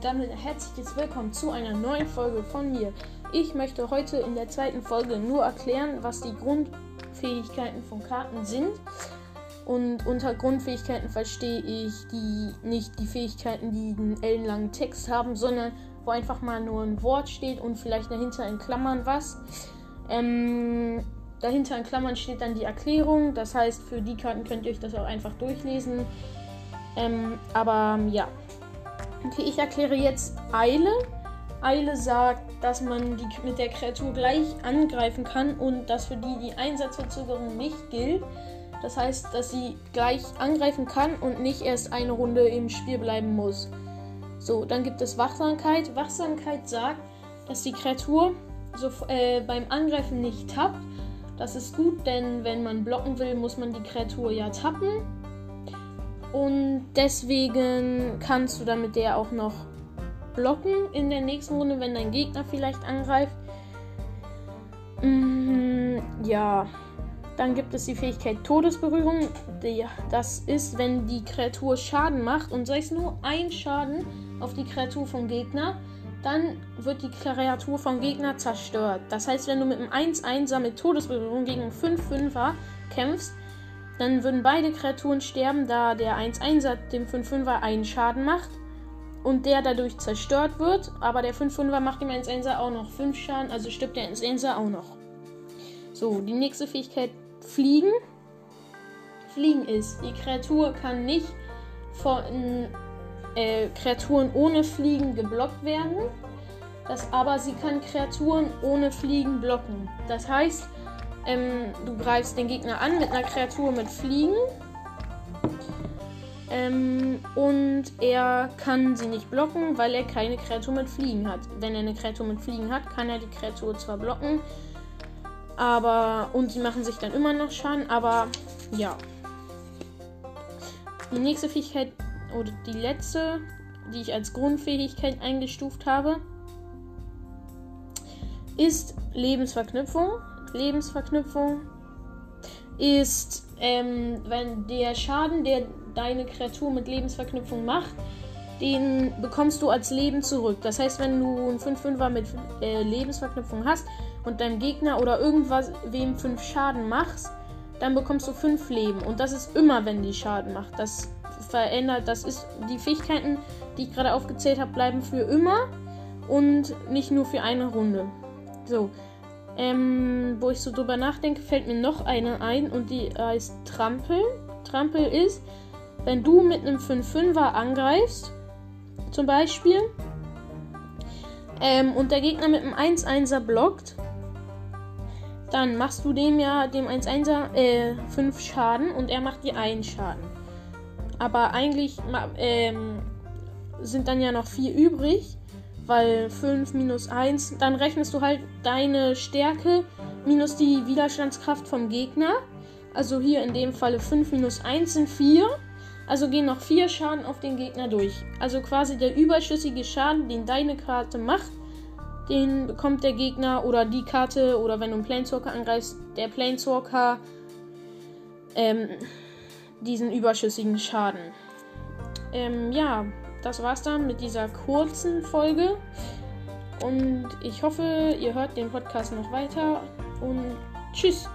und damit herzliches Willkommen zu einer neuen Folge von mir. Ich möchte heute in der zweiten Folge nur erklären, was die Grundfähigkeiten von Karten sind. Und unter Grundfähigkeiten verstehe ich die nicht die Fähigkeiten, die einen ellenlangen Text haben, sondern wo einfach mal nur ein Wort steht und vielleicht dahinter in Klammern was. Ähm, dahinter in Klammern steht dann die Erklärung. Das heißt, für die Karten könnt ihr euch das auch einfach durchlesen. Ähm, aber ja. Okay, ich erkläre jetzt Eile. Eile sagt, dass man die mit der Kreatur gleich angreifen kann und dass für die die Einsatzverzögerung nicht gilt. Das heißt, dass sie gleich angreifen kann und nicht erst eine Runde im Spiel bleiben muss. So, dann gibt es Wachsamkeit. Wachsamkeit sagt, dass die Kreatur so, äh, beim Angreifen nicht tappt. Das ist gut, denn wenn man blocken will, muss man die Kreatur ja tappen. Und deswegen kannst du damit der auch noch blocken in der nächsten Runde, wenn dein Gegner vielleicht angreift. Mm, ja. Dann gibt es die Fähigkeit Todesberührung. Das ist, wenn die Kreatur Schaden macht und sei es nur ein Schaden auf die Kreatur vom Gegner, dann wird die Kreatur vom Gegner zerstört. Das heißt, wenn du mit einem 1-1er mit Todesberührung gegen einen 5-5er kämpfst, dann würden beide Kreaturen sterben, da der 1-1er dem 5-5er einen Schaden macht und der dadurch zerstört wird. Aber der 5-5er macht dem 1-1er auch noch 5 Schaden, also stirbt der 1-1er auch noch. So, die nächste Fähigkeit: Fliegen. Fliegen ist, die Kreatur kann nicht von äh, Kreaturen ohne Fliegen geblockt werden. Das, aber sie kann Kreaturen ohne Fliegen blocken. Das heißt, ähm, du greifst den Gegner an mit einer Kreatur mit Fliegen. Ähm, und er kann sie nicht blocken, weil er keine Kreatur mit Fliegen hat. Wenn er eine Kreatur mit Fliegen hat, kann er die Kreatur zwar blocken, aber. Und sie machen sich dann immer noch Schaden, aber ja. Die nächste Fähigkeit, oder die letzte, die ich als Grundfähigkeit eingestuft habe, ist Lebensverknüpfung. Lebensverknüpfung ist, ähm, wenn der Schaden, der deine Kreatur mit Lebensverknüpfung macht, den bekommst du als Leben zurück. Das heißt, wenn du einen 5-5er mit äh, Lebensverknüpfung hast und deinem Gegner oder irgendwas wem 5 Schaden machst, dann bekommst du 5 Leben. Und das ist immer, wenn die Schaden macht. Das verändert, das ist die Fähigkeiten, die ich gerade aufgezählt habe, bleiben für immer und nicht nur für eine Runde. So, ähm, wo ich so drüber nachdenke, fällt mir noch eine ein und die heißt Trampel. Trampel ist, wenn du mit einem 5-5er angreifst, zum Beispiel, ähm, und der Gegner mit einem 1-1er blockt, dann machst du dem ja, dem 1-1er, äh, 5 Schaden und er macht dir einen Schaden. Aber eigentlich ähm, sind dann ja noch 4 übrig weil 5 minus 1, dann rechnest du halt deine Stärke minus die Widerstandskraft vom Gegner. Also hier in dem Falle 5 minus 1 sind 4. Also gehen noch 4 Schaden auf den Gegner durch. Also quasi der überschüssige Schaden, den deine Karte macht, den bekommt der Gegner oder die Karte oder wenn du einen Planeswalker angreifst, der Planeswalker ähm, diesen überschüssigen Schaden. Ähm, ja, das war's dann mit dieser kurzen Folge. Und ich hoffe, ihr hört den Podcast noch weiter. Und tschüss.